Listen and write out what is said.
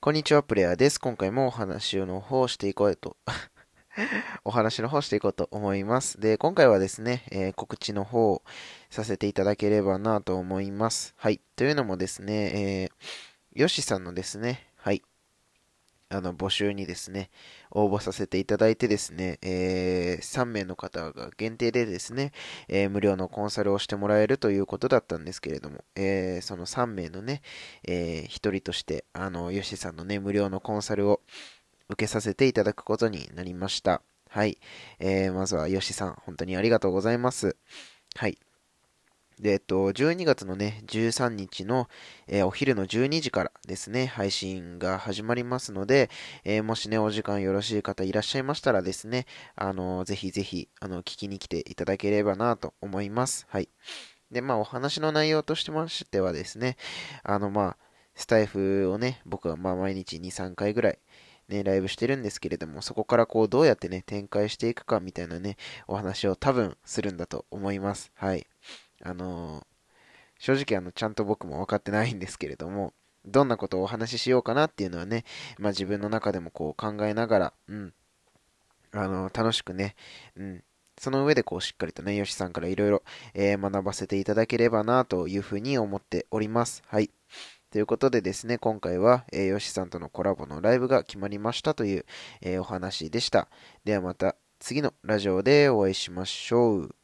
こんにちは、プレイヤーです。今回もお話の方をしていこうと お話の方していこうと思います。で、今回はですね、えー、告知の方をさせていただければなと思います。はい。というのもですね、えー、ヨシさんのですね、はい、あの、募集にですね、応募させていただいてですね、えー、3名の方が限定でですね、えー、無料のコンサルをしてもらえるということだったんですけれども、えー、その3名のね、え、1人として、あの、ヨシさんのね、無料のコンサルを受けさせていただくことになりました。はい。え、まずはヨシさん、本当にありがとうございます。はい。で、えっと、12月のね、13日の、えー、お昼の12時からですね、配信が始まりますので、えー、もしね、お時間よろしい方いらっしゃいましたらですね、あの、ぜひぜひ、あの、聞きに来ていただければなと思います。はい。で、まあ、お話の内容としてましてはですね、あの、まあ、スタイフをね、僕はまあ、毎日2、3回ぐらい、ね、ライブしてるんですけれども、そこからこう、どうやってね、展開していくかみたいなね、お話を多分するんだと思います。はい。あの、正直あの、ちゃんと僕も分かってないんですけれども、どんなことをお話ししようかなっていうのはね、まあ自分の中でもこう考えながら、うん、あの、楽しくね、うん、その上でこうしっかりとね、よしさんからいろいろ学ばせていただければなというふうに思っております。はい。ということでですね、今回は、えー、よしさんとのコラボのライブが決まりましたという、えー、お話でした。ではまた次のラジオでお会いしましょう。